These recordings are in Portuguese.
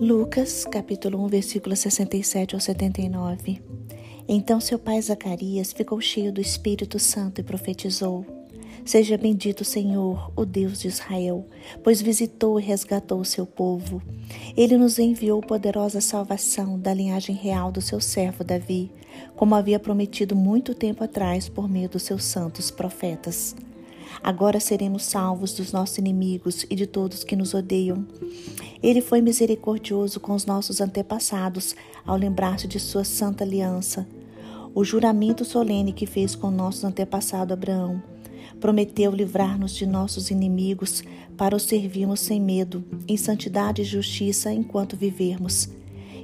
Lucas, capítulo 1, versículos 67 ao 79. Então seu pai Zacarias ficou cheio do Espírito Santo e profetizou: Seja bendito o Senhor, o Deus de Israel, pois visitou e resgatou o seu povo. Ele nos enviou poderosa salvação da linhagem real do seu servo Davi, como havia prometido muito tempo atrás por meio dos seus santos profetas. Agora seremos salvos dos nossos inimigos e de todos que nos odeiam. Ele foi misericordioso com os nossos antepassados ao lembrar-se de sua santa aliança, o juramento solene que fez com nosso antepassado Abraão. Prometeu livrar-nos de nossos inimigos para o servirmos sem medo, em santidade e justiça enquanto vivermos.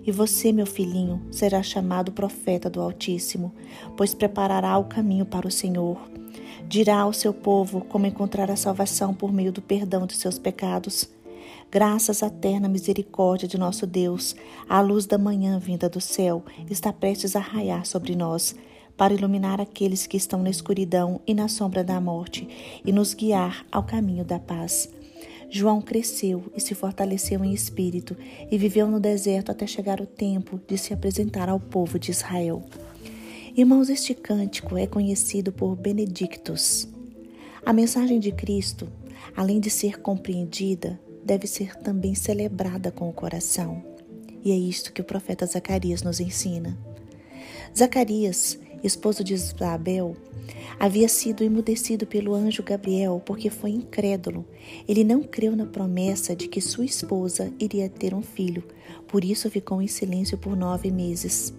E você, meu filhinho, será chamado profeta do Altíssimo, pois preparará o caminho para o Senhor dirá ao seu povo como encontrar a salvação por meio do perdão de seus pecados. Graças à eterna misericórdia de nosso Deus, a luz da manhã vinda do céu está prestes a raiar sobre nós, para iluminar aqueles que estão na escuridão e na sombra da morte e nos guiar ao caminho da paz. João cresceu e se fortaleceu em espírito e viveu no deserto até chegar o tempo de se apresentar ao povo de Israel. Irmãos, este cântico é conhecido por benedictos. A mensagem de Cristo, além de ser compreendida, deve ser também celebrada com o coração. E é isto que o profeta Zacarias nos ensina. Zacarias, esposo de Isabel, havia sido emudecido pelo anjo Gabriel porque foi incrédulo. Ele não creu na promessa de que sua esposa iria ter um filho, por isso ficou em silêncio por nove meses.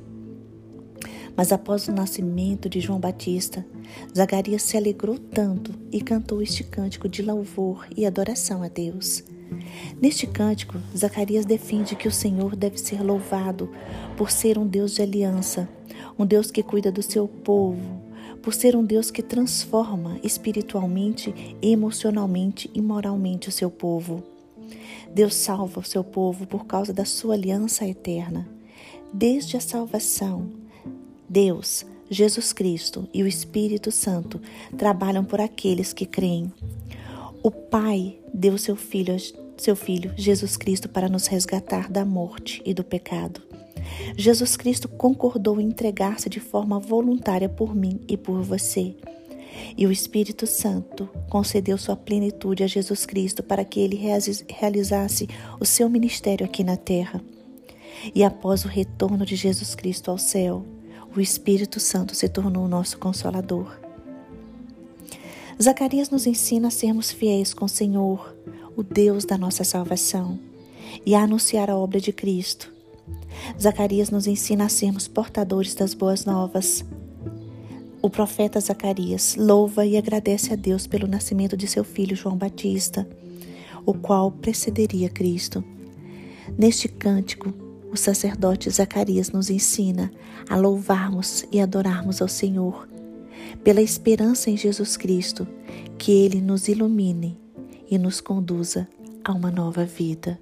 Mas após o nascimento de João Batista, Zacarias se alegrou tanto e cantou este cântico de louvor e adoração a Deus. Neste cântico, Zacarias defende que o Senhor deve ser louvado por ser um Deus de aliança, um Deus que cuida do seu povo, por ser um Deus que transforma espiritualmente, emocionalmente e moralmente o seu povo. Deus salva o seu povo por causa da sua aliança eterna. Desde a salvação, Deus, Jesus Cristo e o Espírito Santo trabalham por aqueles que creem. O Pai deu seu filho, seu filho Jesus Cristo para nos resgatar da morte e do pecado. Jesus Cristo concordou em entregar-se de forma voluntária por mim e por você. E o Espírito Santo concedeu sua plenitude a Jesus Cristo para que ele realizasse o seu ministério aqui na terra. E após o retorno de Jesus Cristo ao céu, o Espírito Santo se tornou o nosso consolador. Zacarias nos ensina a sermos fiéis com o Senhor, o Deus da nossa salvação, e a anunciar a obra de Cristo. Zacarias nos ensina a sermos portadores das boas novas. O profeta Zacarias louva e agradece a Deus pelo nascimento de seu filho João Batista, o qual precederia Cristo. Neste cântico, o sacerdote Zacarias nos ensina a louvarmos e adorarmos ao Senhor, pela esperança em Jesus Cristo, que Ele nos ilumine e nos conduza a uma nova vida.